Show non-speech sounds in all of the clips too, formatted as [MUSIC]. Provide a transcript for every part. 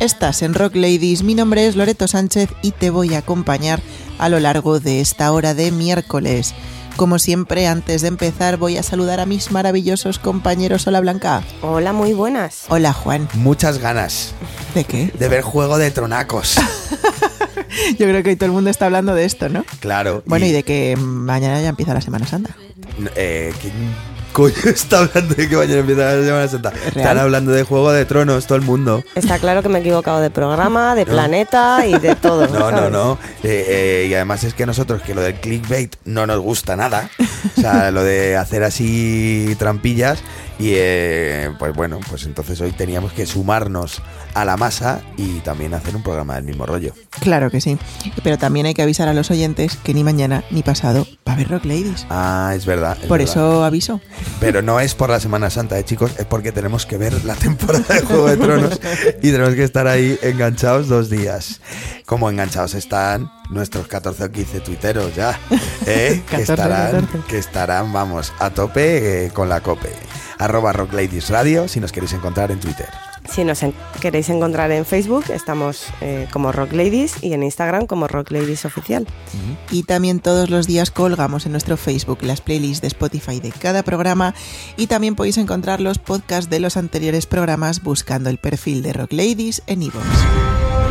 Estás en Rock Ladies, mi nombre es Loreto Sánchez y te voy a acompañar a lo largo de esta hora de miércoles. Como siempre, antes de empezar voy a saludar a mis maravillosos compañeros. Hola Blanca. Hola, muy buenas. Hola Juan. Muchas ganas ¿De qué? de ver Juego de Tronacos. [LAUGHS] Yo creo que hoy todo el mundo está hablando de esto, ¿no? Claro. Bueno, y de que mañana ya empieza la Semana Santa. Eh, ¿Quién coño [LAUGHS] está hablando de que mañana empieza la Semana Santa? Están hablando de Juego de Tronos, todo el mundo. Está claro que me he equivocado de programa, de planeta y de [LAUGHS] todo. No, no, no. Eh, eh, y además es que nosotros, que lo del clickbait no nos gusta nada. O sea, [LAUGHS] lo de hacer así trampillas. Y eh, pues bueno, pues entonces hoy teníamos que sumarnos a la masa y también hacer un programa del mismo rollo. Claro que sí. Pero también hay que avisar a los oyentes que ni mañana ni pasado va a haber Rock Ladies. Ah, es verdad. es Por verdad. eso aviso. Pero no es por la Semana Santa, ¿eh, chicos, es porque tenemos que ver la temporada de Juego de Tronos y tenemos que estar ahí enganchados dos días. Como enganchados están nuestros 14 o 15 tuiteros ya, [LAUGHS] ¿eh? que, 14, estarán, 14. que estarán, vamos, a tope eh, con la cope. Arroba Rock Ladies Radio si nos queréis encontrar en Twitter. Si nos queréis encontrar en Facebook, estamos eh, como Rock Ladies y en Instagram como Rock Ladies Oficial. Y también todos los días colgamos en nuestro Facebook las playlists de Spotify de cada programa y también podéis encontrar los podcasts de los anteriores programas buscando el perfil de Rock Ladies en iVoox.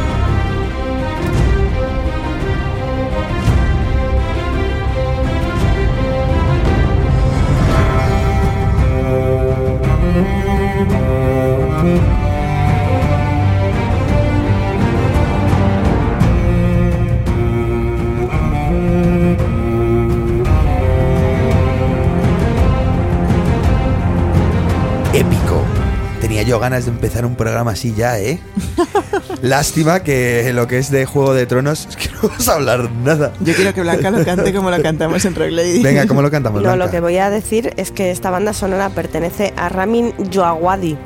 Tenía yo ganas de empezar un programa así ya, ¿eh? [LAUGHS] Lástima que lo que es de Juego de Tronos [LAUGHS] es que no vamos a hablar nada. Yo quiero que Blanca lo cante como lo cantamos en Rock Ladies. Venga, ¿cómo lo cantamos? No, lo Blanca? que voy a decir es que esta banda sonora pertenece a Ramin Djawadi.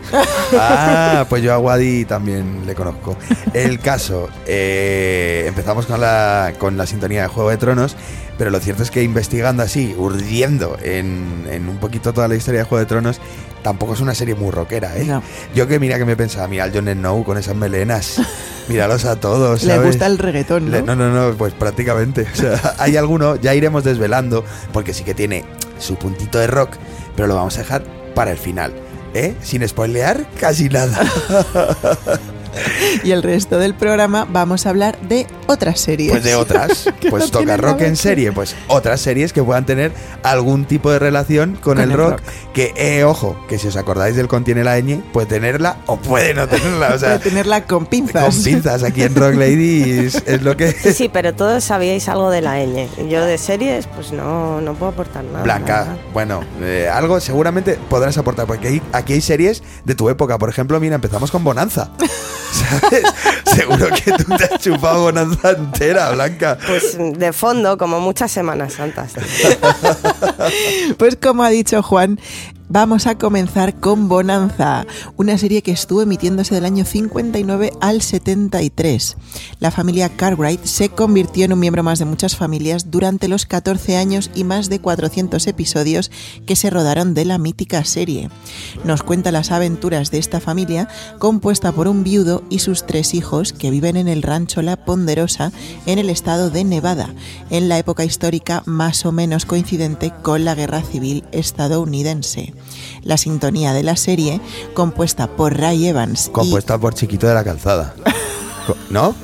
Ah, [LAUGHS] pues yo a Wadi también le conozco. El caso, eh, empezamos con la, con la sintonía de Juego de Tronos, pero lo cierto es que investigando así, urdiendo en, en un poquito toda la historia de Juego de Tronos, tampoco es una serie muy rockera, ¿eh? No. Yo que mira que me pensaba, mira al Jon Snow con esas melenas, [LAUGHS] míralos a todos, Le gusta el reggaetón, Le- ¿no? no, no, no, pues prácticamente. [LAUGHS] O sea, hay alguno, ya iremos desvelando, porque sí que tiene su puntito de rock, pero lo vamos a dejar para el final. ¿Eh? Sin spoilear casi nada. [LAUGHS] Y el resto del programa vamos a hablar de otras series. Pues de otras. [LAUGHS] Pues no toca rock en serie. Pues otras series que puedan tener algún tipo de relación con, Con el, el rock, rock. Que, eh, ojo, que si os acordáis del contiene la ñ, puede tenerla o puede no tenerla. O sea, Puede tenerla con pinzas. con pinzas aquí en Rock Ladies es lo que. Sí, sí, pero todos sabíais algo de la ñ. Y yo de series, pues no, no puedo aportar nada. Blanca, bueno, eh, algo seguramente podrás aportar, porque hay- aquí hay series de tu época. Por ejemplo, mira, empezamos con Bonanza. [LAUGHS] ¿Sabes? [LAUGHS] Seguro que tú te has chupado Bonanza entera, Blanca. Pues de fondo, como muchas Semanas Santas. [LAUGHS] Pues como ha dicho Juan, vamos a comenzar con Bonanza, una serie que estuvo emitiéndose del año 59 al 73. La familia Cartwright se convirtió en un miembro más de muchas familias durante los 14 años y más de 400 episodios que se rodaron de la mítica serie. Nos cuenta las aventuras de esta familia compuesta por un viudo y sus tres hijos que viven en el rancho La Ponderosa en el estado de Nevada, en la época histórica más o menos coincidente con la Guerra Civil estadounidense. La sintonía de la serie, compuesta por Ray Evans y Compuesta por Chiquito de la Calzada. ¿No?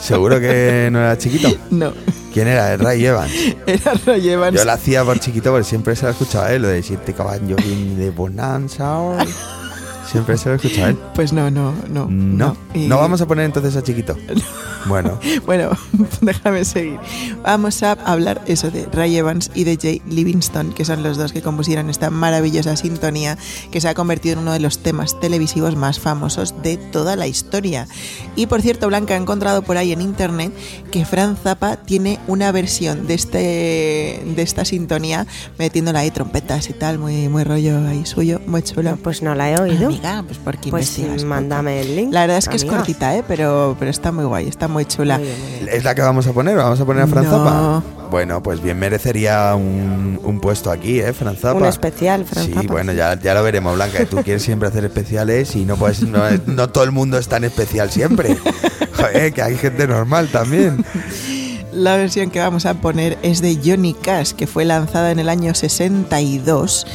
¿Seguro que no era chiquito? [LAUGHS] No, ¿Quién era? El Ray Evans. [LAUGHS] era Ray Evans. Yo la hacía por chiquito porque siempre se la escuchaba él, lo de siete caballos de Bonanza. [LAUGHS] Siempre se lo escuchaba a él. [LAUGHS] Pues no, no, no. No, Y- no vamos a poner entonces a chiquito. [LAUGHS] Bueno, [LAUGHS] Bueno, déjame seguir. Vamos a hablar eso de Ray Evans y de Jay Livingston, que son los dos que compusieron esta maravillosa sintonía que se ha convertido en uno de los temas televisivos más famosos de toda la historia. Y por cierto, Blanca ha encontrado por ahí en internet que Fran Zappa tiene una versión de este de esta sintonía metiéndola ahí trompetas y tal, muy muy rollo ahí suyo, muy chulo. Pues no la he oído. Amiga, pues porque Pues investigas. mándame el link. La verdad es que es amiga. cortita, ¿eh? Pero, pero está muy guay, está muy chula. Muy bien, muy bien. ¿Es la que vamos a poner? ¿Vamos a poner a Fran No. Bueno, pues bien merecería un, un puesto aquí, ¿eh, Fran Zappa? Un especial, Fran Sí, bueno, ya, ya lo veremos, Blanca. Tú quieres siempre hacer especiales y no puedes, no, no todo el mundo es tan especial siempre. [LAUGHS] Joder, que hay gente normal también. La versión que vamos a poner es de Johnny Cash, que fue lanzada en el año 62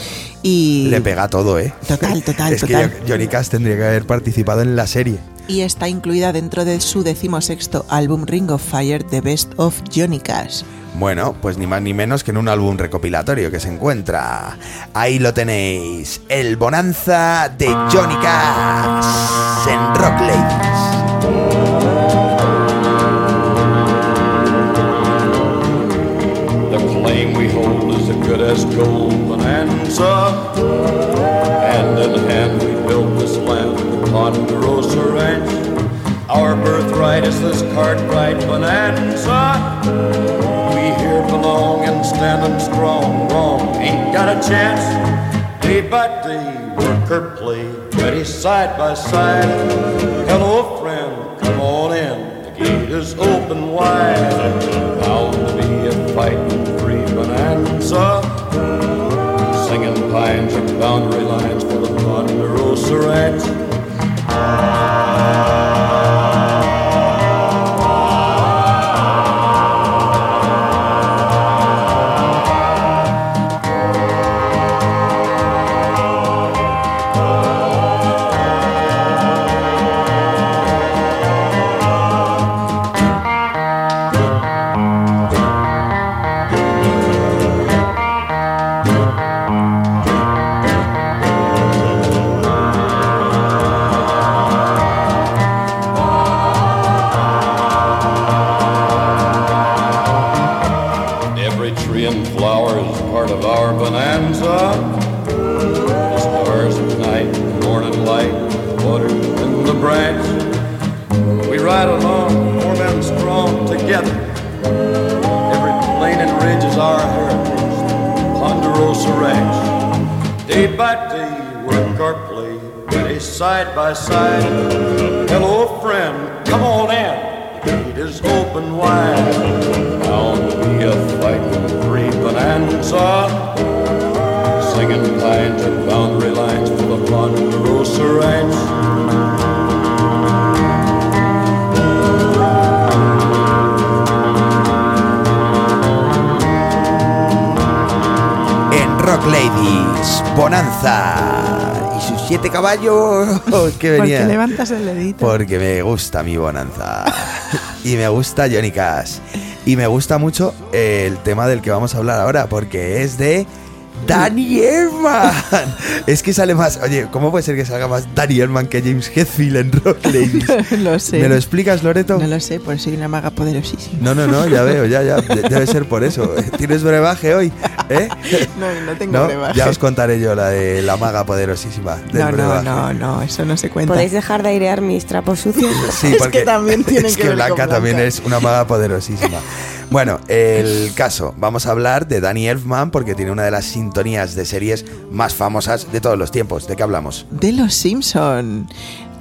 y... Le pega todo, ¿eh? Total, total, es total. que Johnny Cash tendría que haber participado en la serie. y está incluida dentro de su decimosexto álbum Ring of Fire, The Best of Johnny Cash. Bueno, pues ni más ni menos que en un álbum recopilatorio que se encuentra. Ahí lo tenéis, el Bonanza de Johnny Cash en Rock Ladies. Is as gold bonanza. Hand in hand we built this land, the Ponderosa Ranch. Our birthright is this Cartwright bonanza. We here belong and standing strong. Wrong ain't got a chance. Day by day, worker play, ready side by side. Hello, friend, come on in. The gate is open wide. Bound to be a fighting free bonanza boundary lines for the Ponderosa rat. By day, work our play, ready side by side. Hello, friend, come on in. Gate is open wide. Bound to be a fighting free bonanza. Singing pines and boundary lines for the Ponderosa Ranch. Rock Ladies, Bonanza. Y sus siete caballos que ¿Por venían. qué levantas el dedito? Porque me gusta mi bonanza. y me gusta Johnny Cash. Y me gusta mucho el tema del que vamos a hablar ahora, porque es de Danny Elfman. es que sale más. Oye, ¿cómo puede ser que salga más Danny Elfman que James Hetfield en Rock [LAUGHS] Ladies? lo sé. ¿Me lo explicas, Loreto? No lo sé, por soy una maga poderosísima. No, no, no, ya veo, ya, ya. [LAUGHS] de- Debe ser por eso. ¿Tienes brebaje hoy? ¿Eh? No, no tengo ¿No? brebaje. Ya os contaré yo la de la maga poderosísima. Del No, no, brebaje. no, no, eso no se cuenta. ¿Podéis dejar de airear mis trapos sucios? Sí, [LAUGHS] Es porque que también tiene es que que ver con Blanca también es una maga poderosísima. Bueno, el caso, vamos a hablar de Danny Elfman porque tiene una de las sintonías de series más famosas de todos los tiempos. ¿De qué hablamos? de Los Simpson.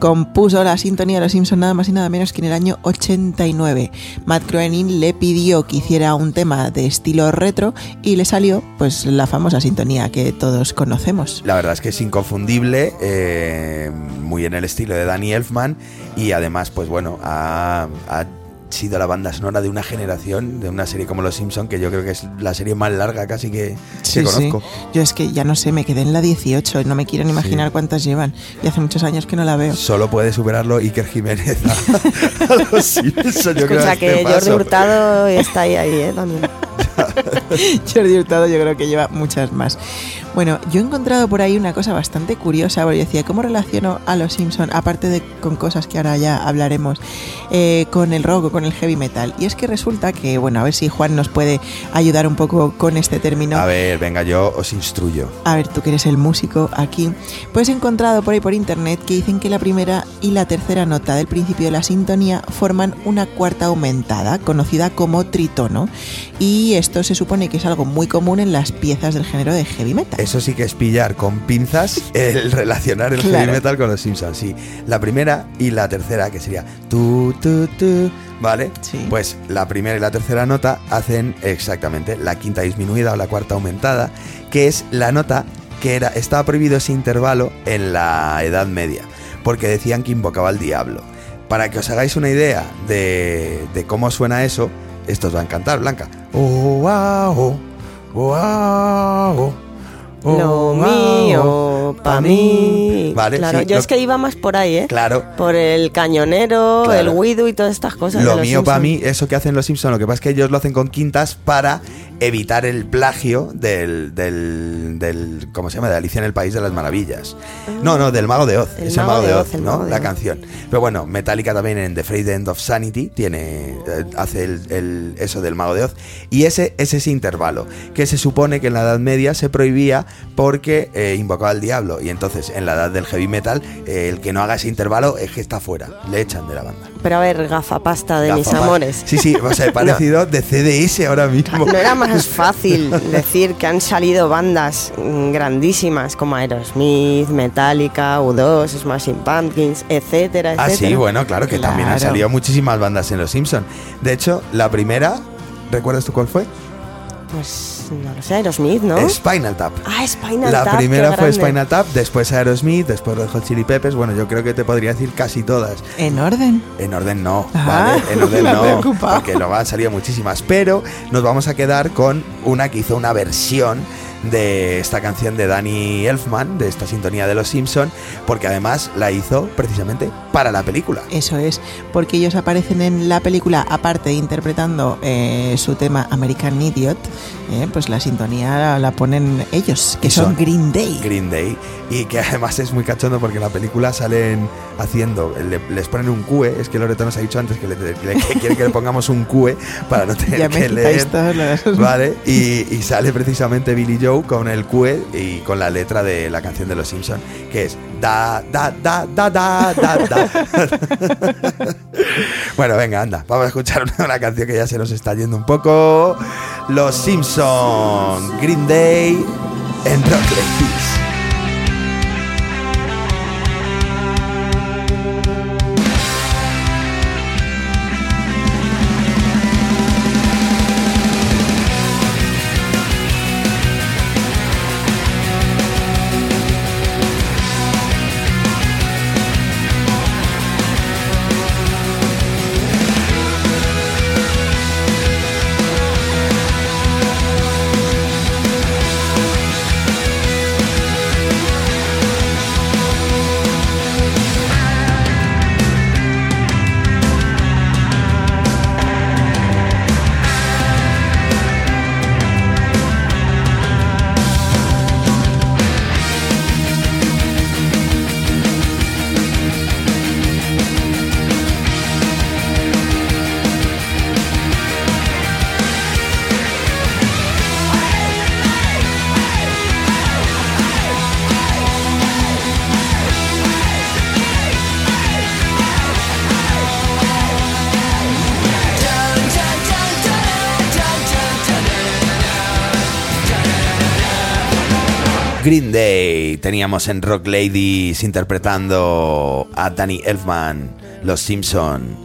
Compuso la sintonía de Los Simpson nada más y nada menos que en el año 89. Matt Groening le pidió que hiciera un tema de estilo retro y le salió pues la famosa sintonía que todos conocemos. La verdad es que es inconfundible, eh, muy en el estilo de Danny Elfman y además, pues bueno, ha, ha sido la banda sonora de una generación, de una serie como Los Simpson, que yo creo que es la serie más larga casi que, que conozco. Yo es que ya no sé, me quedé en la 18 y no me quiero ni imaginar cuántas llevan. Y hace muchos años que no la veo. Solo puede superarlo Iker Jiménez a, a Los [LAUGHS] Simpson. yo creo, Escucha a este que Jordi paso. Hurtado está ahí, ahí, ¿eh? También. [LAUGHS] [LAUGHS] Jordi Hurtado yo creo que lleva muchas más. Bueno, yo he encontrado por ahí una cosa bastante curiosa, porque yo decía, ¿cómo relaciono a los Simpson, aparte de con cosas que ahora ya hablaremos, eh, con el rock o con el heavy metal? Y es que resulta que, bueno, a ver si Juan nos puede ayudar un poco con este término. A ver, venga, yo os instruyo. A ver, tú que eres el músico aquí, pues he encontrado por ahí por internet que dicen que la primera y la tercera nota del principio de la sintonía forman una cuarta aumentada, conocida como tritono, y esto se supone que es algo muy común en las piezas del género de heavy metal. Eso sí que es pillar con pinzas [LAUGHS] el relacionar el Claro. heavy metal con los Simpsons. Sí, la primera y la tercera, que sería tu, tu, tu, ¿vale? Sí. Pues la primera y la tercera nota hacen exactamente la quinta disminuida o la cuarta aumentada, que es la nota que era, estaba prohibido ese intervalo en la Edad Media, porque decían que invocaba al diablo. Para que os hagáis una idea de, de cómo suena eso, esto os va a encantar, Blanca. Oh, wow, oh, wow, oh, Lo wow, mío, pa' mí. Vale, claro, sí, yo lo- es que iba más por ahí, ¿eh? Claro. Por el cañonero, Claro. el Widow y todas estas cosas. de Lo los mío para Simpson. mí, eso que hacen los Simpsons, lo que pasa es que ellos lo hacen con quintas para evitar el plagio del, del, del ¿cómo se llama? De Alicia en el País de las Maravillas. No, no, del Mago de Oz. El es el Mago de Oz, ¿no? Mago de La Oz. canción. Pero bueno, Metallica también en The Frayed End of Sanity tiene, eh, hace el, el- eso del Mago de Oz. Y ese es ese intervalo, que se supone que en la Edad Media se prohibía porque eh, invocaba al diablo. Y entonces en la Edad del Heavy Metal, eh, el que no haga ese intervalo es que está fuera. Le echan de la banda. Pero a ver, gafapasta de mis amores. Sí, sí, o sea, he [LAUGHS] parecido de CDS ahora mismo. No era más fácil decir que han salido bandas grandísimas como Aerosmith, Metallica, U2, Smashing Pumpkins, etcétera, Ah, etcétera. sí, bueno, claro que también han salido muchísimas bandas en Los Simpson. De hecho, la primera, ¿recuerdas tú cuál fue? Pues no lo sé, Aerosmith, ¿no? Spinal Tap. Ah, Spinal La Tap, primera qué fue grande. Spinal Tap, después Aerosmith, después Red Hot Chili Peppers. Bueno, yo creo que te podría decir casi todas. En orden. En orden no, Ah, ¿vale? En [LAUGHS] orden no, porque luego han salido muchísimas. Pero nos vamos a quedar con una que hizo una versión de esta canción de Danny Elfman, de esta sintonía de Los Simpson, porque además la hizo precisamente para la película. Eso es, porque ellos aparecen en la película, aparte de interpretando eh, su tema American Idiot, eh, pues la sintonía la, la ponen ellos, que son, son Green Day. Green Day y que además es muy cachondo porque en la película salen haciendo, le- les ponen un QE, es que Loreto nos ha dicho antes que, le, le- que quiere que le pongamos un QE para no tener ya que leer. Vale, y, y sale precisamente Billy Joe con el QE y con la letra de la canción de los Simpson, que es da da da da da da da. [LAUGHS] bueno, venga, anda, vamos a escuchar una, una canción que ya se nos está yendo un poco. Los Simpson, Green Day en Rock Ladies. Green Day teníamos en Rock Ladies interpretando a Danny Elfman, Los Simpson.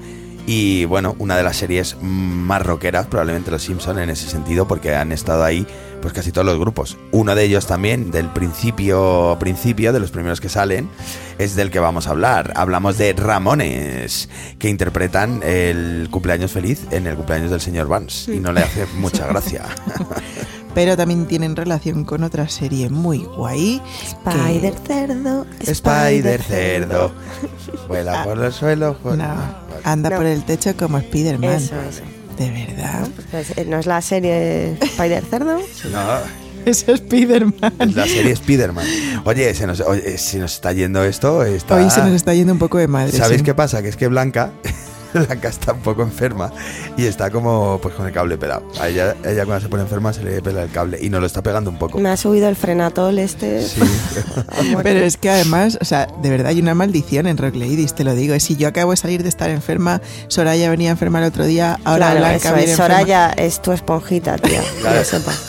Y bueno, una de las series más rockeras, probablemente Los Simpson en ese sentido, porque han estado ahí pues casi todos los grupos. Uno de ellos también, del principio, principio, de los primeros que salen, es del que vamos a hablar. Hablamos de Ramones, que interpretan el cumpleaños feliz en el cumpleaños del señor Vance. Y no le hace [LAUGHS] mucha gracia. [LAUGHS] Pero también tienen relación con otra serie muy guay. que- Spider cerdo. Spider cerdo. [LAUGHS] Vuela por los suelos. No, anda No. por el techo como Spiderman. Eso, eso. De verdad. Pues, eh, ¿No es la serie Spider cerdo? No, [LAUGHS] Es Spiderman. es la serie Spider-Man. Oye, se nos, oye, se nos está yendo esto. Está... Hoy se nos está yendo un poco de madre. ¿Sabéis sí. qué pasa? Que es que Blanca [LAUGHS] Blanca está un poco enferma y está como pues con el cable pelado. A ella, ella cuando se pone enferma se le pela el cable y nos lo está pegando un poco. Me ha subido el frenatol este. Sí. [LAUGHS] [LAUGHS] Pero es que además, o sea, de verdad hay una maldición en Rock Ladies, te lo digo. Es si yo acabo de salir de estar enferma, Soraya venía enferma el otro día, ahora Claro, Blanca eso viene es. enferma. Soraya es tu esponjita, tía. que Claro,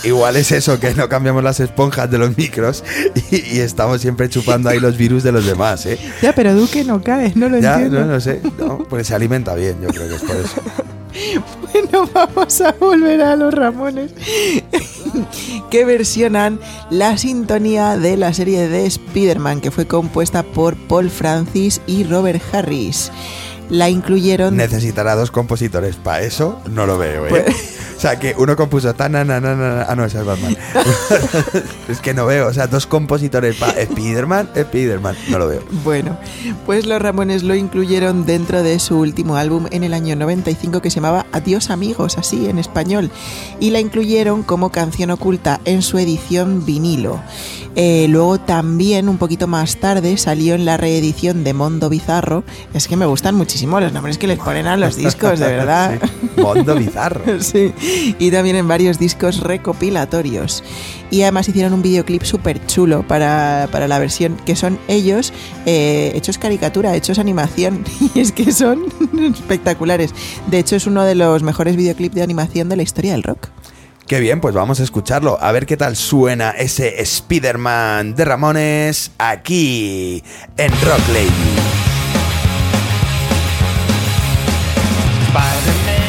igual es eso, que no cambiamos las esponjas de los micros y, y estamos siempre chupando ahí los virus de los demás, ¿eh? Ya, pero Duque no cae, no lo Ya, entiendo. no, no sé, no, porque se alimenta bien, yo creo que es por eso. [LAUGHS] Bueno, vamos a volver a los Ramones. [LAUGHS] que versionan la sintonía de la serie de Spider-Man, que fue compuesta por Paul Francis y Robert Harris. La incluyeron. Necesitará dos compositores, para eso no lo veo, ¿eh? Pues- O sea, que uno compuso tan, na, na, na, na, ah, no, ese es Batman. [LAUGHS] es que no veo, o sea, dos compositores para Spider-Man, Spider-Man, no lo veo. Bueno, pues los Ramones lo incluyeron dentro de su último álbum en el año 95 que se llamaba Adiós amigos, así en español, y la incluyeron como canción oculta en su edición vinilo. Eh, luego también, un poquito más tarde, salió en la reedición de Mondo Bizarro. Es que me gustan muchísimo los nombres que les ponen a los discos, de [LAUGHS] verdad. Sí, Mondo bizarro. [LAUGHS] Sí, [LAUGHS] y también en varios discos recopilatorios. Y además hicieron un videoclip súper chulo para, para la versión, que son ellos eh, hechos caricatura, hechos animación. [LAUGHS] Y es que son [LAUGHS] espectaculares. De hecho, es uno de los mejores videoclips de animación de la historia del rock. Qué bien, pues vamos a escucharlo, a ver qué tal suena ese Spider-Man de Ramones aquí en Rock Lady. Spider-Man,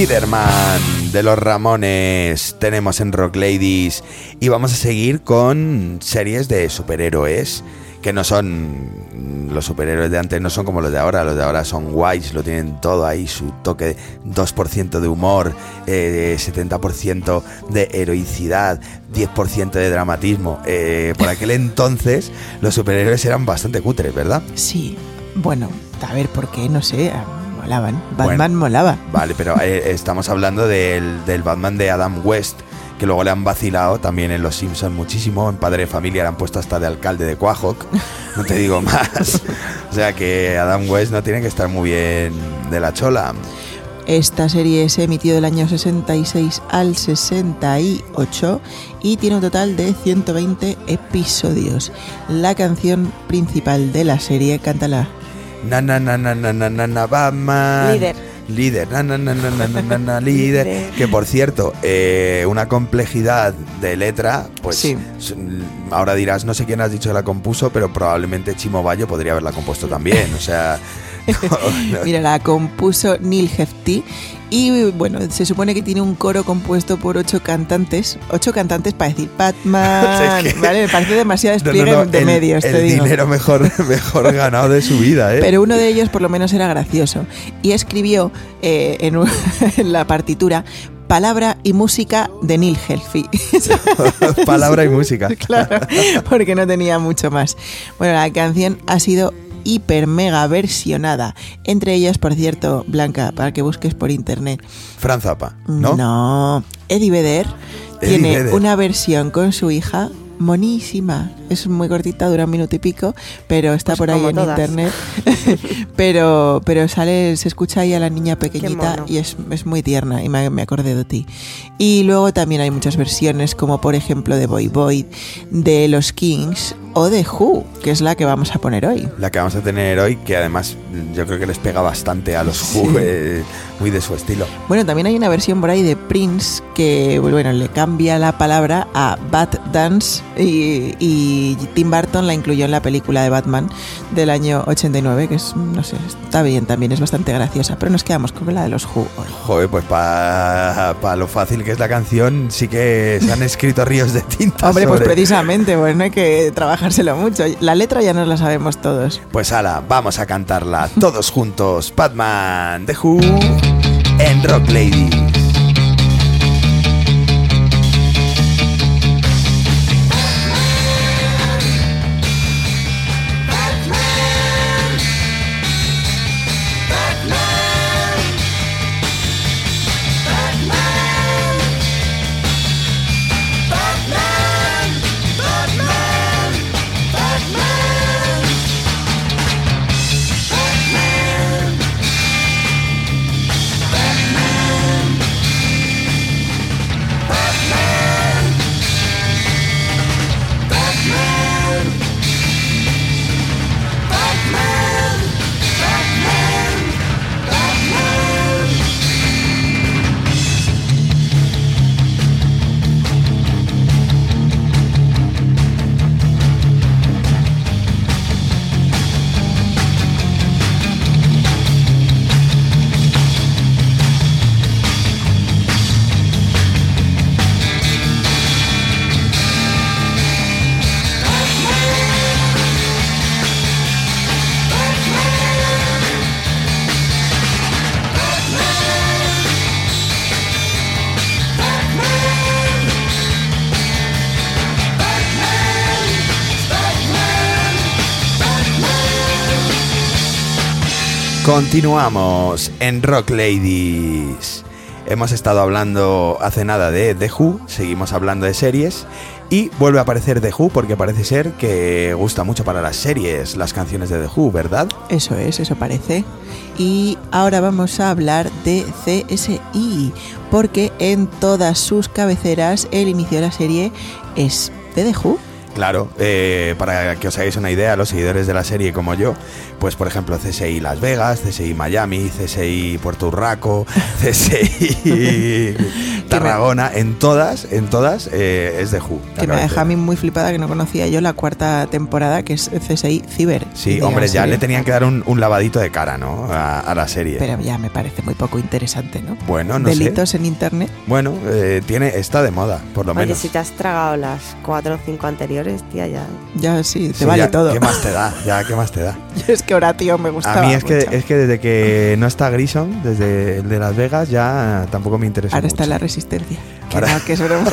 Spider-Man de los Ramones tenemos en Rock Ladies y vamos a seguir con series de superhéroes que no son los superhéroes de antes, no son como los de ahora, los de ahora son guays, lo tienen todo ahí, su toque 2% de humor, eh, 70% de heroicidad, 10% de dramatismo. Eh, por aquel entonces los superhéroes eran bastante cutres, ¿verdad? Sí, bueno, a ver, ¿por qué? No sé, molaban. Batman Bueno. molaba. Vale, pero eh, estamos hablando del, del Batman de Adam West, que luego le han vacilado también en Los Simpsons muchísimo. En Padre de Familia le han puesto hasta de alcalde de Quahog. No te digo [LAUGHS] más. O sea que Adam West no tiene que estar muy bien de la chola. Esta serie se emitió del año 66 al 68 y tiene un total de 120 episodios. La canción principal de la serie, cántala. Na na na na na na na na Batman. Líder. Líder, na na na na na na na na líder. Líder. Que por cierto, eh, una complejidad de letra, pues Sí. ahora dirás, no sé quién has dicho que la compuso, pero probablemente Chimo Bayo podría haberla compuesto también. O sea, no, no. Mira, la compuso Neil Hefti Y bueno, se supone que tiene un coro compuesto por ocho cantantes. Ocho cantantes para decir Batman. [LAUGHS] Es que- ¿Vale? Me parece demasiado [LAUGHS] No, no, despliegue no, de el- medios, el te digo. dinero mejor, [LAUGHS] mejor ganado de su vida, ¿eh? Pero uno de ellos por lo menos era gracioso. Y escribió eh, en, un- en la partitura palabra y música de Neil Helfy. Palabra y música. claro, porque no tenía mucho más. Bueno, la canción ha sido hiper mega versionada. Entre ellas, por cierto, Blanca, para que busques por internet. Fran Zappa, ¿no? No, Eddie Vedder Eddie tiene Vedder. una versión con su hija monísima. Es muy cortita, dura un minuto y pico, pero está Pues por ahí en todas. internet. [LAUGHS] pero pero sale, se escucha ahí a la niña pequeñita y es, es muy tierna y me, me acordé de ti. Y luego también hay muchas versiones, como por ejemplo de Boy Boy, de los Kings o de Who, que es la que vamos a poner hoy. La que vamos a tener hoy, que además yo creo que les pega bastante a los Who, eh, muy de su estilo. Bueno, también hay una versión por ahí de Prince que, bueno, le cambia la palabra a Bat Dance y, y Tim Burton la incluyó en la película de Batman del año 89, que es, no sé, está bien también, es bastante graciosa, pero nos quedamos con la de los Who hoy. Joder, pues para lo fácil que es la canción, sí que se han escrito ríos de tinta. Hombre, pues precisamente, pues no hay que trabajárselo mucho. La letra ya nos la sabemos todos. Pues ala, vamos a cantarla todos juntos. Batman, The Who, en Rock Lady. Continuamos en Rock Ladies. Hemos estado hablando hace nada de The Who, seguimos hablando de series y vuelve a aparecer The Who porque parece ser que gusta mucho para las series las canciones de The Who, ¿verdad? Eso es, eso parece. Y ahora vamos a hablar de CSI, porque en todas sus cabeceras el inicio de la serie es de The Who. Claro, eh, para que os hagáis una idea, los seguidores de la serie como yo, pues por ejemplo CSI Las Vegas, CSI Miami, CSI Puerto Urraco, [LAUGHS] CSI [LAUGHS] Tarragona, en todas, en todas eh, es de Who. Que me deja a mí muy flipada que no conocía yo la cuarta temporada, que es CSI Ciber. Sí, hombre, ya serie. le tenían que dar un, un lavadito de cara, ¿no? A, a la serie. Pero ya me parece muy poco interesante, ¿no? bueno, no Delitos sé. en internet. Bueno, eh, tiene, está de moda, por lo Oye, menos. si te has tragado las cuatro o cinco anteriores, tía, ya. Ya sí, te Sí, vale ya, todo. ¿Qué más te da? [LAUGHS] Ya, ¿qué más te da? es que Horatio me gustaba A mí es que, mucho. es que desde que no está Grison, desde el de Las Vegas, ya tampoco me interesa Ahora está mucho. la resistencia. No, que no-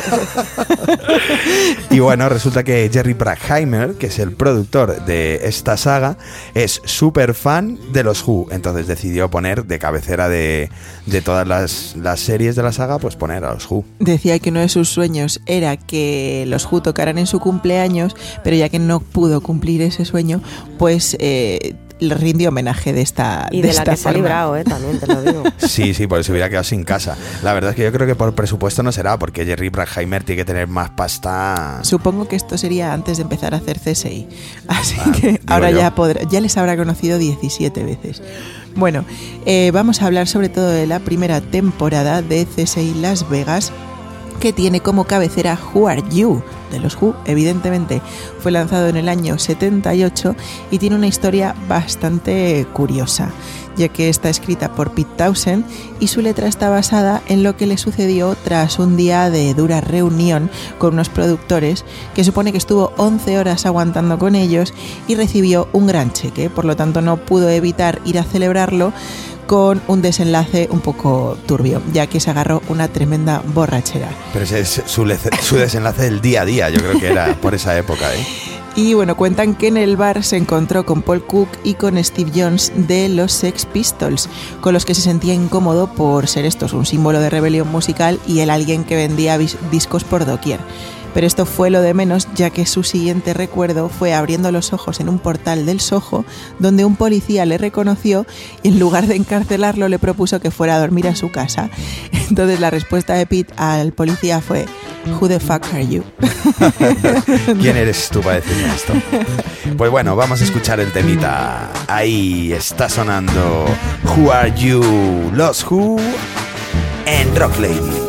Y bueno, resulta que Jerry Bruckheimer, que es el productor de esta saga, es súper fan de los Who. Entonces decidió poner de cabecera de, de todas las, las series de la saga, pues poner a los Who. Decía que uno de sus sueños era que los Who tocaran en su cumpleaños, pero ya que no pudo cumplir ese sueño, pues eh, le rindió homenaje de esta Y de, la esta que se ha librado, ¿eh? También te lo digo. [LAUGHS] Sí, sí, por eso hubiera quedado sin casa. La verdad es que yo creo que por presupuesto no será, porque Jerry Bruckheimer tiene que tener más pasta. Supongo que esto sería antes de empezar a hacer CSI. Así Ah, que ahora yo. ya, podrá, ya les habrá conocido 17 veces. Bueno, eh, vamos a hablar sobre todo de la primera temporada de CSI Las Vegas que tiene como cabecera Who Are You, de los Who, evidentemente. Fue lanzado en el año 78 y tiene una historia bastante curiosa, ya que está escrita por Pete Townsend y su letra está basada en lo que le sucedió tras un día de dura reunión con unos productores que supone que estuvo 11 horas aguantando con ellos y recibió un gran cheque, por lo tanto no pudo evitar ir a celebrarlo con un desenlace un poco turbio, ya que se agarró una tremenda borrachera. Pero ese es su, desenlace del día a día, yo creo que era por esa época, ¿eh? Y bueno, cuentan que en el bar se encontró con Paul Cook y con Steve Jones de los Sex Pistols, con los que se sentía incómodo por ser estos un símbolo de rebelión musical y el alguien que vendía discos por doquier. Pero esto fue lo de menos, ya que su siguiente recuerdo fue abriendo los ojos en un portal del Soho, donde un policía le reconoció y en lugar de encarcelarlo le propuso que fuera a dormir a su casa. [LAUGHS] Entonces la respuesta de Pete al policía fue, Who the fuck are you? [LAUGHS] ¿Quién eres tú para decirme esto? Pues bueno, vamos a escuchar el temita. Ahí está sonando Who Are You, Los Who en Rock Lady.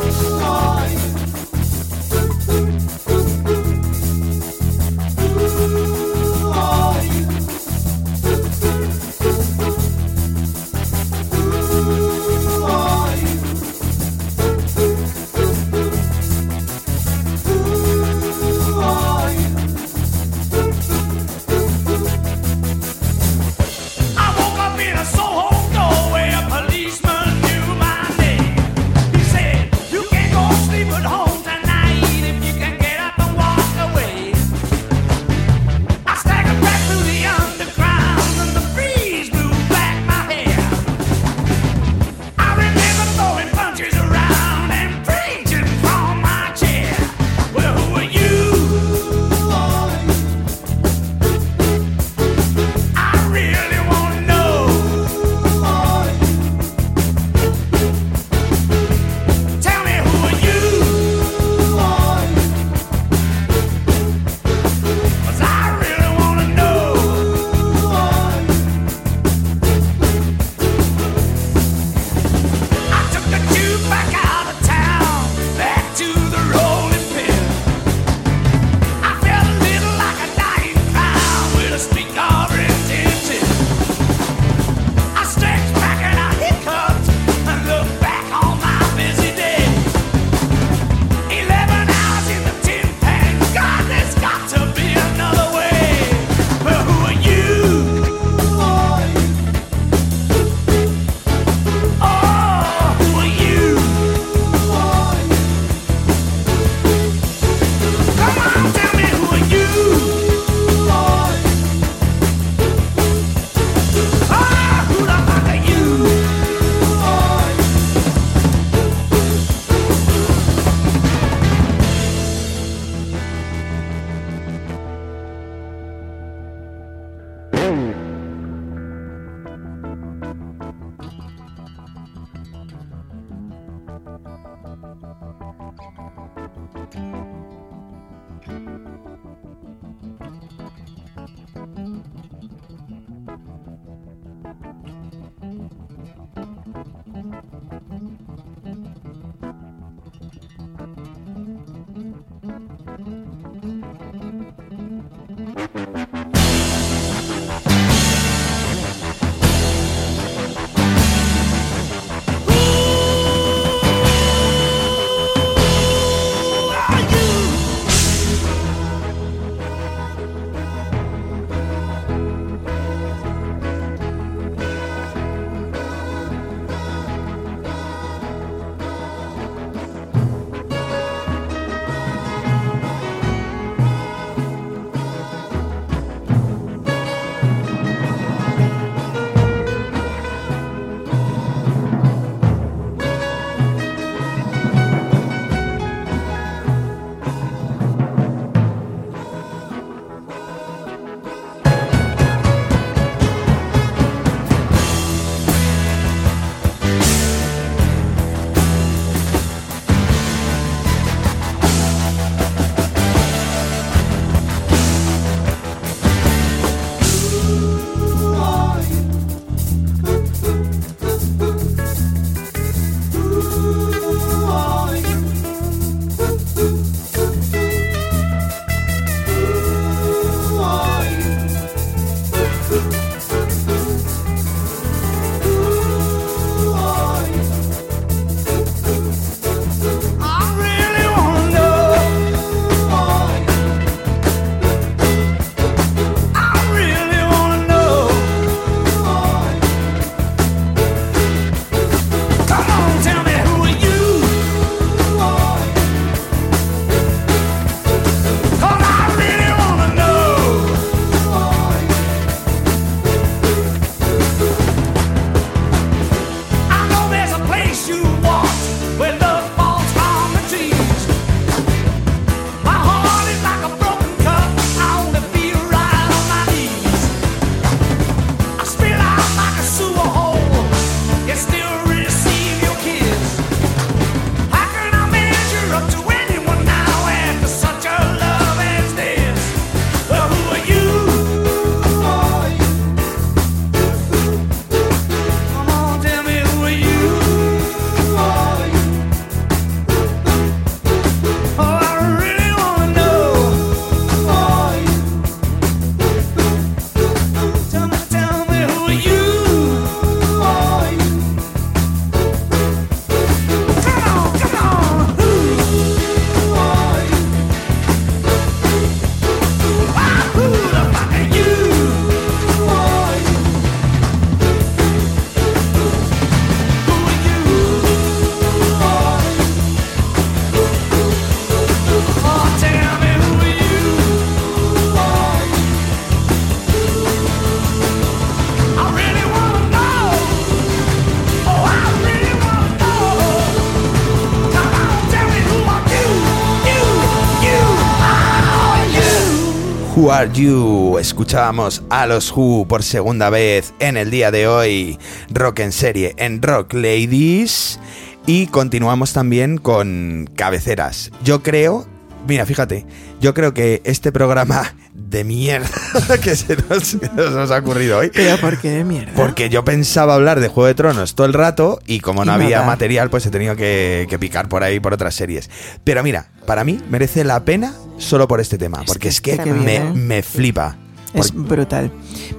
Are You? Escuchábamos a los Who por segunda vez en el día de hoy. Rock en serie en Rock Ladies. Y continuamos también con cabeceras. Yo creo, mira, fíjate, yo creo que este programa de mierda [LAUGHS] que se nos, que nos ha ocurrido hoy Pero ¿por qué de mierda? porque yo pensaba hablar de Juego de Tronos todo el rato y como no Y había nada. material, pues he tenido que, que picar por ahí por otras series. Pero mira, para mí merece la pena solo por este tema, Es porque que es que me, ¿eh? me flipa. Es brutal.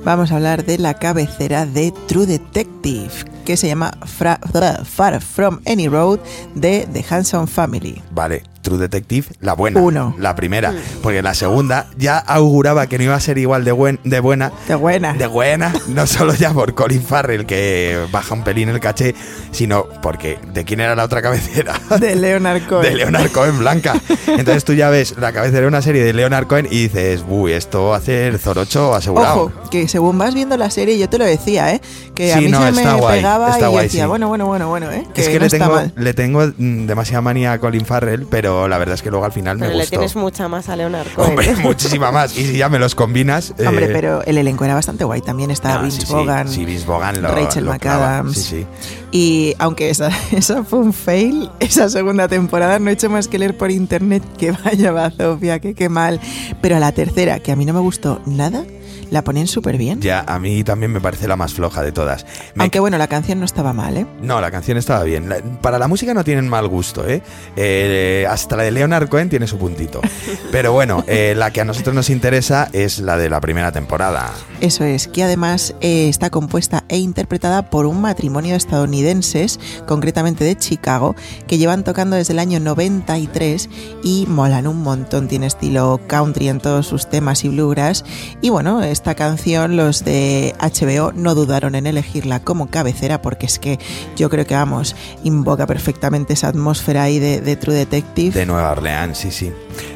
Vamos a hablar de la cabecera de True Detective, que se llama Fra- Far From Any Road de The Hanson Family. Vale, True Detective, la buena. Uno. La primera. Porque la segunda ya auguraba que no iba a ser igual de, buen, de buena. ¡Qué buena! De buena, no solo ya por Colin Farrell, que baja un pelín el caché, sino porque ¿de quién era la otra cabecera? De Leonard [LAUGHS] Cohen. de Leonard Cohen blanca. Entonces tú ya ves la cabecera de una serie de Leonard Cohen y dices, uy, esto va a hacer Zorocho asegurado. Ojo, que según vas viendo la serie, yo te lo decía, ¿eh? Que a Sí, mí no, se me guay, pegaba y guay, decía, sí. bueno, bueno, bueno, bueno, ¿eh? Que es que no le tengo, le tengo mm, demasiada manía a Colin Farrell, pero la verdad es que luego al final Pero me le gustó. tienes mucha más a Leonard Cohen. Hombre, [LAUGHS] muchísima más. Y si ya me los combinas. [LAUGHS] eh, Hombre, pero el elenco era bastante guay. También estaba no, Vince sí, sí, Vince lo- Rachel lo clava. McAdams. Sí, sí. Y aunque esa, [LAUGHS] esa fue un fail, esa segunda temporada no he hecho más que leer por internet que vaya bazofia, que qué mal. Pero a la tercera, que a mí no me gustó nada, la ponen súper bien. Ya, a mí también me parece la más floja de todas. Me- Aunque bueno, la canción no estaba mal, ¿eh? No, la canción estaba bien. La- para la música no tienen mal gusto, ¿eh? Eh, hasta la de Leonard Cohen tiene su puntito. [LAUGHS] Pero bueno, eh, la que a nosotros nos interesa es la de la primera temporada. Eso es, que además eh, está compuesta e interpretada por un matrimonio de estadounidenses, concretamente de Chicago, que llevan tocando desde el año 93 y molan un montón. Tiene estilo country en todos sus temas y bluegrass. Y bueno, esta canción los de HBO no dudaron en elegirla como cabecera porque es que yo creo que, vamos, invoca perfectamente esa atmósfera ahí de, de True Detective. De Nueva Orleans, sí, sí.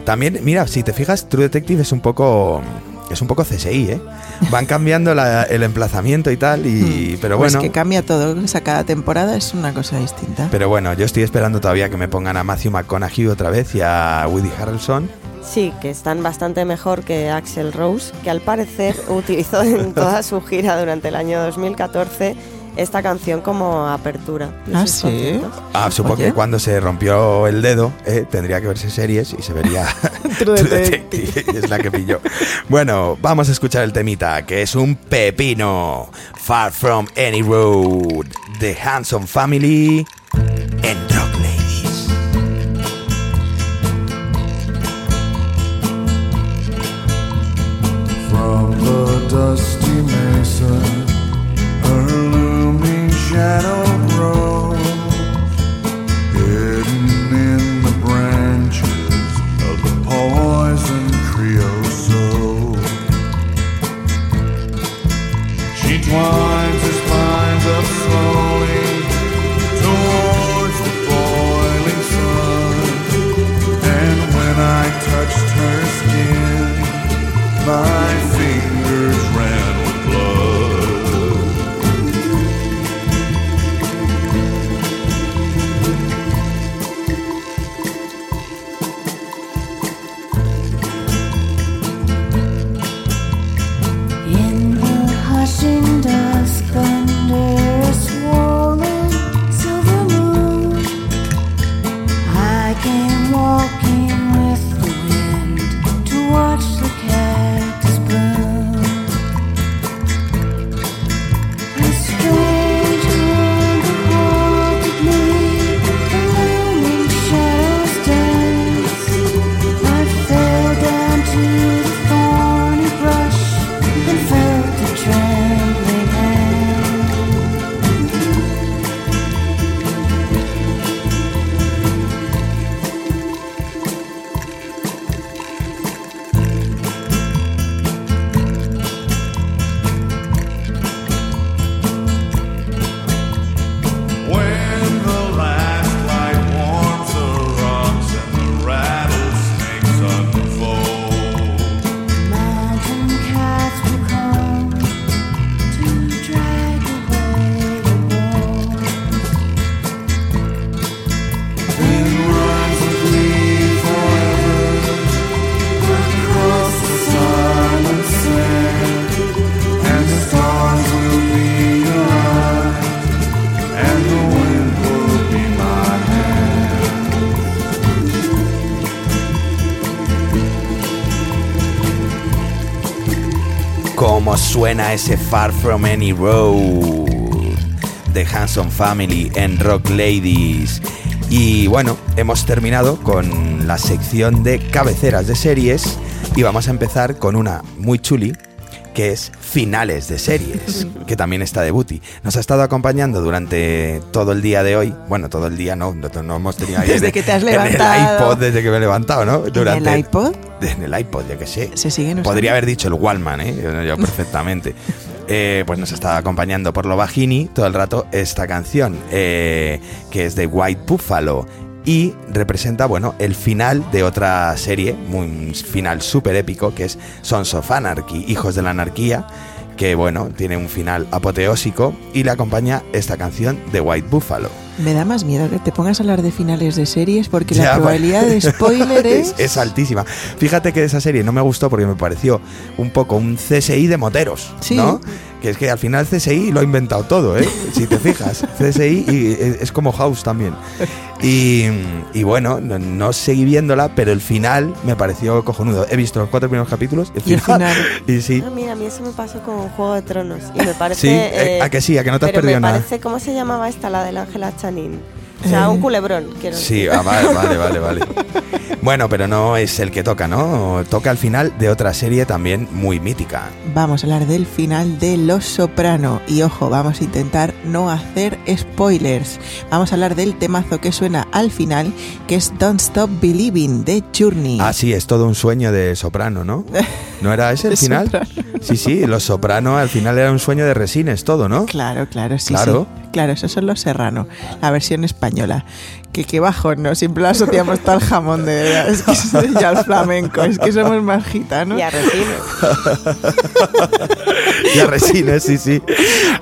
También, mira, si te fijas, True Detective es un poco. Es un poco CSI, ¿eh? Van cambiando la- el emplazamiento y tal, y, [LAUGHS] pero Pues bueno. que cambia todo, o sea, cada temporada es una cosa distinta. Pero bueno, yo estoy esperando todavía que me pongan a Matthew McConaughey otra vez y a Woody Harrelson. Sí, que están bastante mejor que Axel Rose, que al parecer [LAUGHS] utilizó en toda su gira durante el año 2014 esta canción como apertura. Ah, ¿sí? conciertos. Ah, supongo Oye. que cuando se rompió el dedo, eh, tendría que verse series y se vería [LAUGHS] True True Detective. Detective, [LAUGHS] es la que pilló. Bueno, vamos a escuchar el temita, que es un pepino. Far from any road. The Handsome Family en suena ese Far From Any Road de Hanson Family en Rock Ladies. Y bueno, hemos terminado con la sección de cabeceras de series y vamos a empezar con una muy chuli que es finales de series, [LAUGHS] que también está de Booty. Nos ha estado acompañando durante todo el día de hoy. Bueno, todo el día no, no, no hemos tenido ahí Desde en- que te has En el levantado. iPod, desde que me he levantado, ¿no? ¿En el iPod? En el iPod, ya que sé. Se siguen usando. Podría haber dicho el Wallman, ¿eh? Yo, yo perfectamente. [LAUGHS] Eh, pues nos está acompañando por lo bajini todo el rato esta canción, eh, que es de White Buffalo. Y representa, bueno, el final de otra serie, muy- un final súper épico, que es Sons of Anarchy, Hijos de la Anarquía, que, bueno, tiene un final apoteósico y le acompaña esta canción de White Buffalo. Me da más miedo que te pongas a hablar de finales de series porque Ya, la probabilidad de [LAUGHS] spoiler es... altísima. Fíjate que esa serie no me gustó porque me pareció un poco un CSI de moteros, Sí. ¿no? Que es que al final CSI lo ha inventado todo, ¿eh? Si te fijas, [LAUGHS] CSI y es como House también. Y, y bueno, no, no seguí viéndola, pero el final me pareció cojonudo. He visto los cuatro primeros capítulos Y el final. [LAUGHS] y sí. Ah, mira, a mí eso me pasó con Juego de Tronos. Y me parece. Sí, eh, ¿a que sí? ¿A que no te has perdido me nada? parece, ¿cómo se llamaba esta, la del Ángela Chanin? O sea, Eh. un culebrón, quiero Sí, decir. ah, vale, [LAUGHS] vale, vale, vale. Bueno, pero no es el que toca, ¿no? Toca al final de otra serie también muy mítica. Vamos a hablar del final de Los Soprano. Y ojo, vamos a intentar no hacer spoilers. Vamos a hablar del temazo que suena al final, que es Don't Stop Believing de Journey. Ah, sí, es todo un sueño de soprano, ¿no? [LAUGHS] ¿No era ese el final? Soprano. Sí, sí, los soprano al final era un sueño de resines, todo, ¿no? Claro, claro, sí, Claro. sí. Claro, esos son los serrano, la versión española. Que qué bajo, ¿no? Siempre lo asociamos tal jamón de verdad. Es que es- y al flamenco, es que somos más gitanos. Y a Resines. [LAUGHS] [LAUGHS] Y a resines, sí, sí.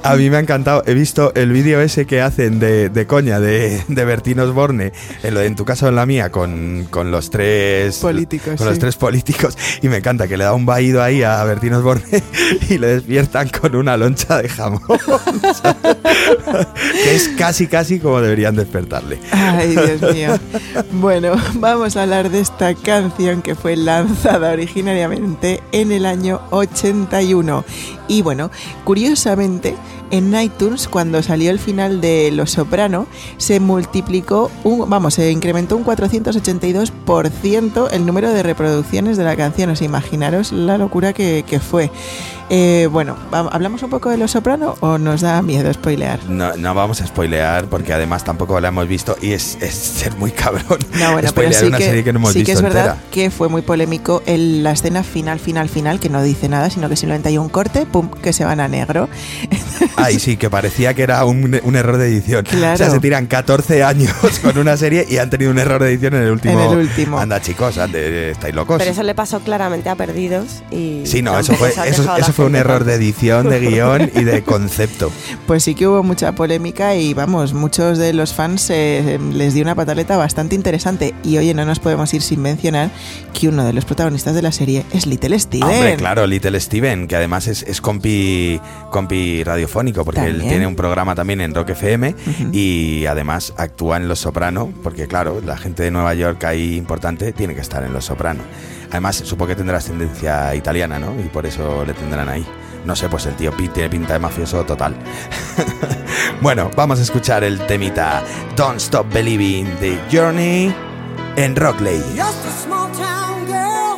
A mí me ha encantado. He visto el vídeo ese que hacen de, de coña de, de Bertín Osborne, en, lo de en tu caso o en la mía, con, con los tres Políticos, Con los tres políticos. Y me encanta que le da un vaído ahí a Bertín Osborne [LAUGHS] y le despiertan con una loncha de jamón. [LAUGHS] que es casi, casi como deberían despertarle. Ay, Dios mío. Bueno, vamos a hablar de esta canción que fue lanzada originariamente en el año 81. Y bueno, curiosamente, en iTunes, cuando salió el final de Los Soprano, se multiplicó, un, vamos, se incrementó un 482% el número de reproducciones de la canción. Os imaginaros la locura que, que fue. Eh, bueno, ¿hablamos un poco de Los Soprano o nos da miedo spoilear? No, no vamos a spoilear porque además tampoco la hemos visto y es, es ser muy cabrón. [LAUGHS] No, bueno, pero spoilear sí una que, serie que no hemos sí visto que es verdad entera. que fue muy polémico la escena final, final, final, que no dice nada, sino que simplemente hay un corte, pum, que se van a negro. [LAUGHS] Ay, sí, que parecía que era un, un error de edición. Claro. O sea, se tiran 14 años con una serie y han tenido un error de edición en el último. En el último. Anda, chicos, ande, estáis locos. Pero eso le pasó claramente a Perdidos. Y Sí, no, eso fue, eso, eso un error de edición, de guion y de concepto. [LAUGHS] Pues sí que hubo mucha polémica y vamos, muchos de los fans eh, les dio una pataleta bastante interesante. Y oye, no nos podemos ir sin mencionar que uno de los protagonistas de la serie es Little Steven. Hombre, claro, Little Steven, que además es, es compi, compi radiofónico, porque él También. tiene un programa también en Rock FM y además actúa en Los Soprano, porque claro, la gente de Nueva York ahí importante tiene que estar en Los Soprano. Además, supongo que tendrá ascendencia italiana, ¿no? Y por eso le tendrán ahí. No sé, pues el tío Pete tiene pinta de mafioso total. [LAUGHS] bueno, vamos a escuchar el temita Don't Stop Believing the Journey en Rock Lady. Just a small town girl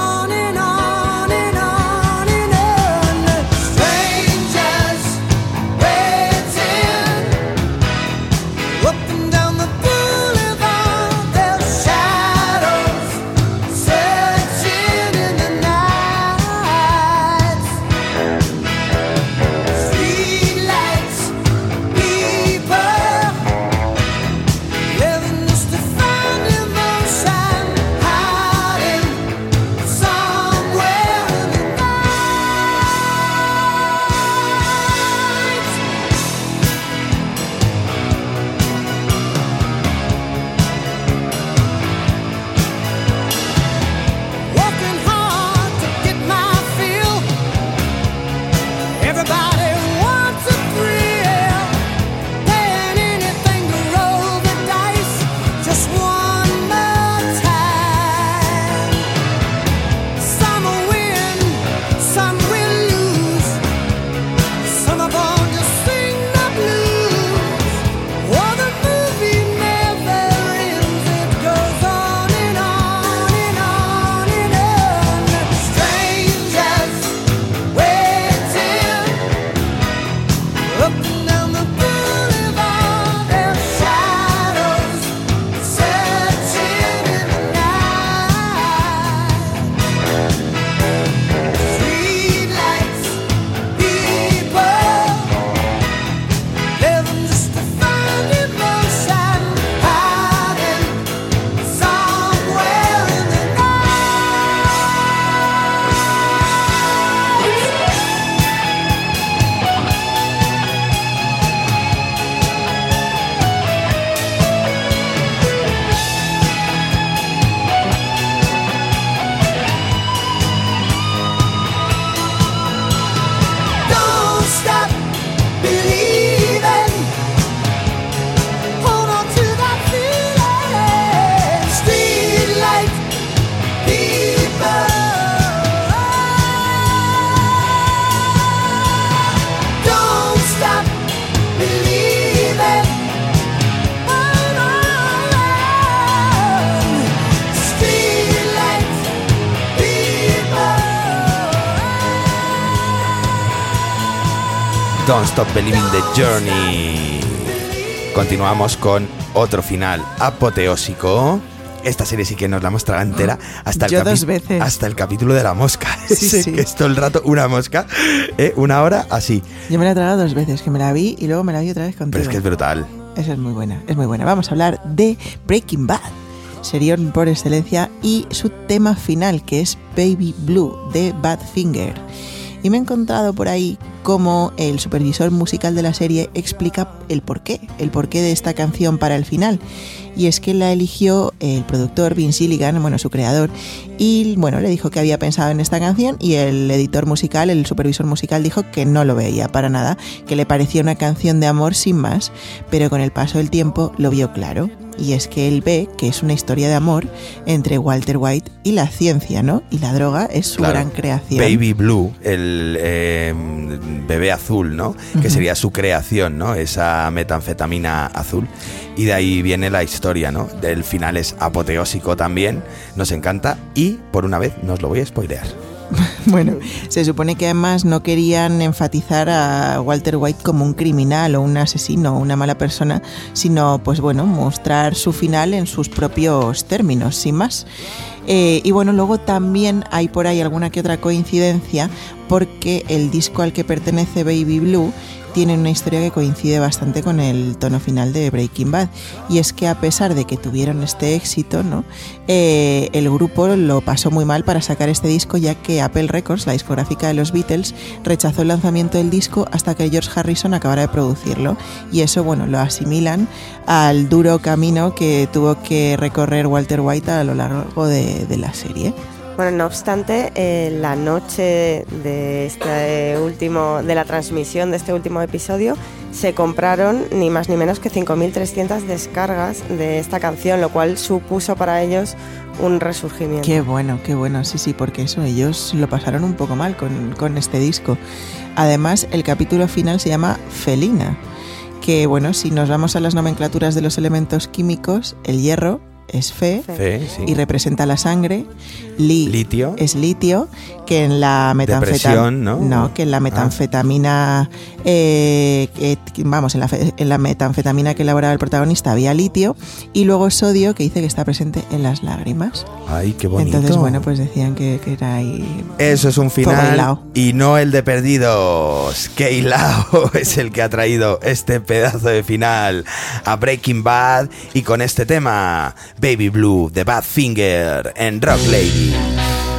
Don't Stop Believing the Journey. Continuamos con otro final apoteósico. Esta serie sí que nos la hemos tragado entera hasta el, Yo capi- dos veces. hasta el capítulo de la mosca. [LAUGHS] Sí, sí. que es todo el rato una mosca, ¿eh? una hora así. Yo me la he tragado dos veces, que me la vi y luego me la vi otra vez contigo. Pero es que es brutal. Esa es muy buena, es muy buena. Vamos a hablar de Breaking Bad, serión por excelencia, y su tema final, que es Baby Blue, de Badfinger. Y me he encontrado por ahí cómo el supervisor musical de la serie explica el porqué, el porqué de esta canción para el final. Y es que la eligió el productor Vince Gilligan, bueno, su creador, y bueno, le dijo que había pensado en esta canción y el editor musical, el supervisor musical dijo que no lo veía para nada, que le parecía una canción de amor sin más, pero con el paso del tiempo lo vio claro. Y es que él ve que es una historia de amor entre Walter White y la ciencia, ¿no? Y la droga es su Claro. gran creación. Baby Blue, el eh, bebé azul, ¿no? Que sería su creación, ¿no? Esa metanfetamina azul. Y de ahí viene la historia, ¿no? Del final es apoteósico también, nos encanta y por una vez nos lo voy a spoilear. Bueno, se supone que además no querían enfatizar a Walter White como un criminal o un asesino o una mala persona, sino pues bueno, mostrar su final en sus propios términos, sin más. Eh, y bueno, luego también hay por ahí alguna que otra coincidencia porque el disco al que pertenece Baby Blue tiene una historia que coincide bastante con el tono final de Breaking Bad. Y es que a pesar de que tuvieron este éxito, ¿no? Eh, el grupo lo pasó muy mal para sacar este disco, ya que Apple Records, la discográfica de los Beatles, rechazó el lanzamiento del disco hasta que George Harrison acabara de producirlo. Y eso, bueno, lo asimilan al duro camino que tuvo que recorrer Walter White a lo largo de la serie. Bueno, no obstante, la noche de este último, de la transmisión de este último episodio, se compraron ni más ni menos que 5.300 descargas de esta canción, lo cual supuso para ellos un resurgimiento. Qué bueno, qué bueno, sí, sí, porque eso, ellos lo pasaron un poco mal con, con este disco. Además, el capítulo final se llama Felina, que bueno, si nos vamos a las nomenclaturas de los elementos químicos, el hierro es Fe, Fe, sí. y representa la sangre, li Litio. es litio, que en la metanfetamina, ¿no? que en la Ah. metanfetamina, eh, que- que- vamos, en la, fe- en la metanfetamina que elaboraba el protagonista había litio, y luego sodio, que dice que está presente en las lágrimas. Ay, qué bonito. Entonces, bueno, pues decían que, que era ahí. Eso es un final y no el de perdidos. [LAUGHS] Keilao [LAUGHS] es el que ha traído este pedazo de final a Breaking Bad y con este tema Baby Blue de Badfinger en Rock Lady.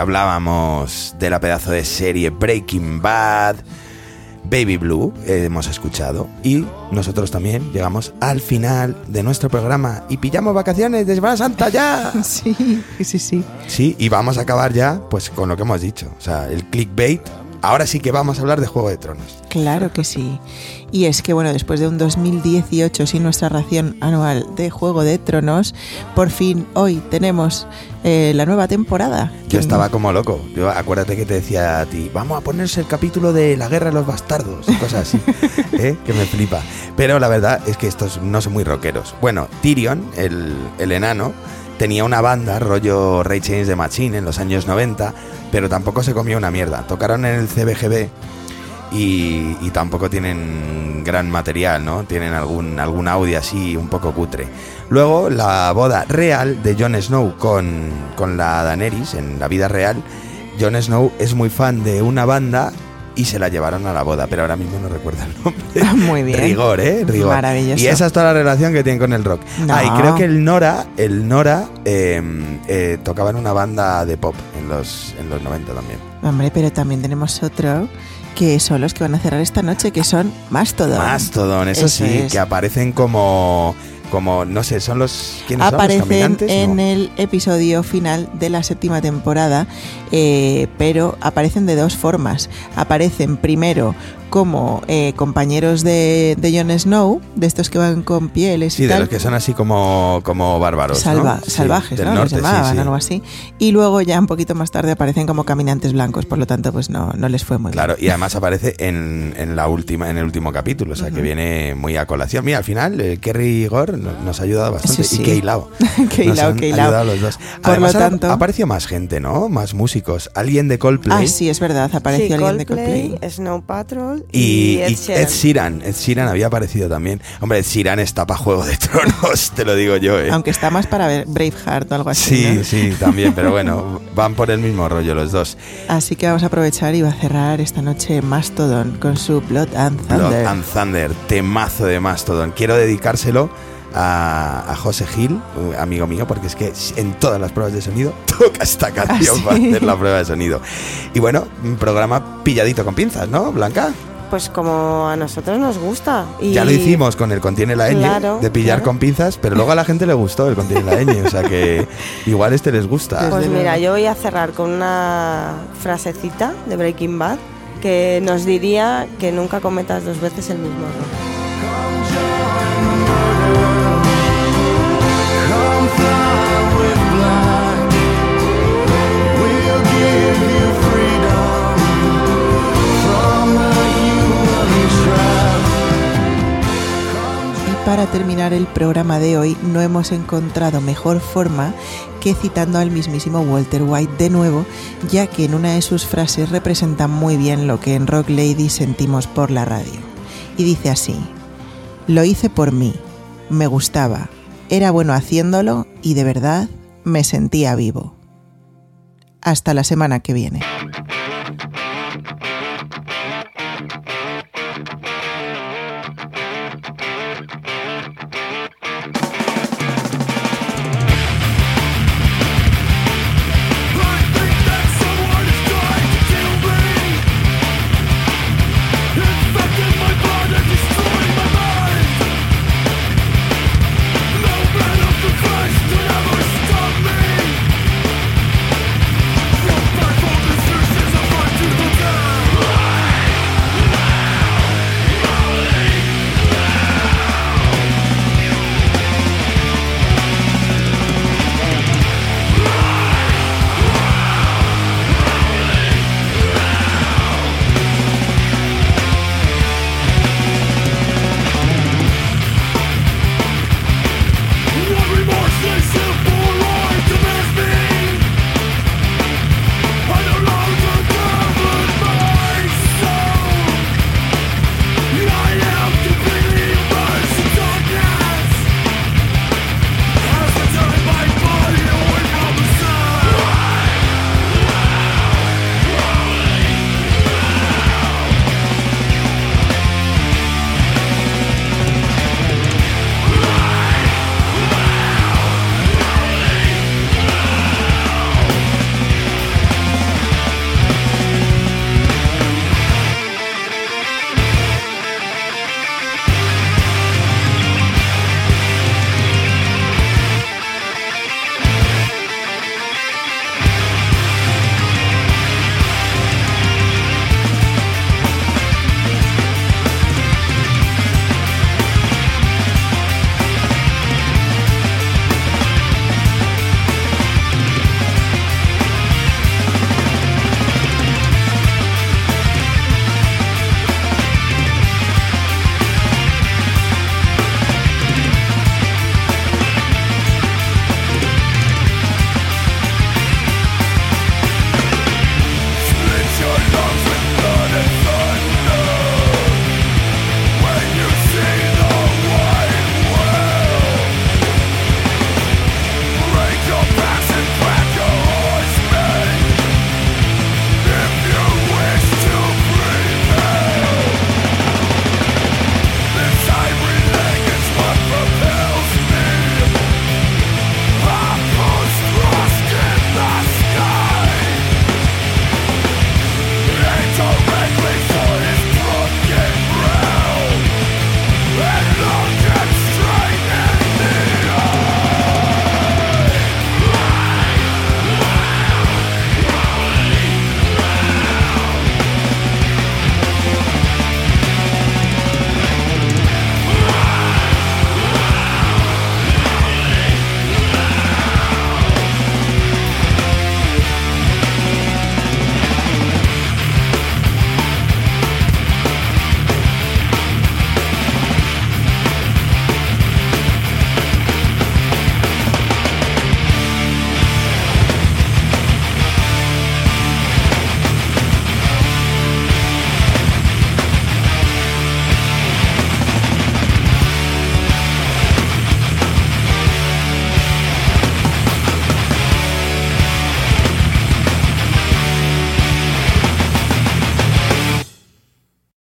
Que hablábamos de la pedazo de serie Breaking Bad, Baby Blue, eh, hemos escuchado. Y nosotros también llegamos al final de nuestro programa y pillamos vacaciones de Semana Santa ya. [LAUGHS] Sí, sí, sí. Sí, y vamos a acabar ya pues con lo que hemos dicho. O sea, el clickbait. Ahora sí que vamos a hablar de Juego de Tronos. Claro que sí. Y es que, bueno, después de un 2018 sin nuestra ración anual de Juego de Tronos, por fin hoy tenemos eh, la nueva temporada. Yo estaba como loco. Yo acuérdate que te decía a ti, vamos a ponerse el capítulo de la guerra de los bastardos y cosas así, [LAUGHS] ¿eh? que me flipa. Pero la verdad es que estos no son muy rockeros. Bueno, Tyrion, el, el enano, tenía una banda rollo Ray Chains de Machine en los años 90, pero tampoco se comió una mierda. Tocaron en el CBGB y, tampoco tienen gran material, ¿no? Tienen algún, algún audio así un poco cutre. Luego, la boda real de Jon Snow con, con la Daenerys en la vida real. Jon Snow es muy fan de una banda y se la llevaron a la boda, pero ahora mismo no recuerdo el nombre. Muy bien. Rigor, ¿eh? Rigor. Maravilloso. Y esa es toda la relación que tienen con el rock. No. Ah, y creo que el Nora, el Nora eh, eh, tocaba en una banda de pop en los, en los 90 también. Hombre, pero también tenemos otro que son los que van a cerrar esta noche, que son Mastodon. Mastodon, eso, Eso sí, es. que aparecen como, como, no sé, son los... ¿Quiénes son? ¿Los Aparecen en No. el episodio final de la séptima temporada, eh, pero aparecen de dos formas. Aparecen primero como eh, compañeros de, de Jon Snow, de estos que van con pieles Sí, y de tal. los que son así como, como bárbaros. ¿no? Salva- Sí, salvajes, del ¿no? norte, Los llamaban, sí. algo así. Y luego ya un poquito más tarde aparecen como caminantes blancos, por lo tanto, pues no, no les fue muy Claro, y además aparece en, en la última, en el último capítulo, o sea que viene muy a colación. Mira, al final, eh, Kerry Gore no- nos ha ayudado bastante. Sí, sí. Y Keilao. Keilao, Keilao. los dos. Por Además, lo ha- tanto- ha aparecido más gente, ¿no? Más músicos. Alguien de Coldplay. Ah, sí, es verdad, apareció Sí, alguien de Coldplay, Coldplay. Snow Patrol Y, y, Ed Sheeran. Ed Sheeran. Ed Sheeran había aparecido también. Hombre, Ed Sheeran está para Juego de Tronos, [LAUGHS] te lo digo yo, ¿eh? Aunque está más para ver Braveheart o algo así. Sí, ¿no? sí, también, pero bueno, [LAUGHS] van por el mismo rollo los dos. Así que vamos a aprovechar y va a cerrar esta noche Mastodon con su Blood and Thunder. Blood and Thunder, temazo de Mastodon. Quiero dedicárselo a, a José Gil, un amigo mío, porque es que en todas las pruebas de sonido [LAUGHS] toca esta canción ¿sí? para hacer la prueba de sonido. Y bueno, un programa pilladito con pinzas, ¿no, Blanca? Pues como a nosotros nos gusta. Y Ya lo hicimos con el contiene la ñ, Claro, de pillar claro. con pinzas, pero luego a la gente le gustó el contiene la ñ, o sea que igual este les gusta. Pues mira, yo voy a cerrar con una frasecita de Breaking Bad que nos diría que nunca cometas dos veces el mismo error. Para terminar el programa de hoy, no hemos encontrado mejor forma que citando al mismísimo Walter White de nuevo, ya que en una de sus frases representa muy bien lo que en Rock Lady sentimos por la radio. Y dice así, lo hice por mí, me gustaba, era bueno haciéndolo y de verdad me sentía vivo. Hasta la semana que viene.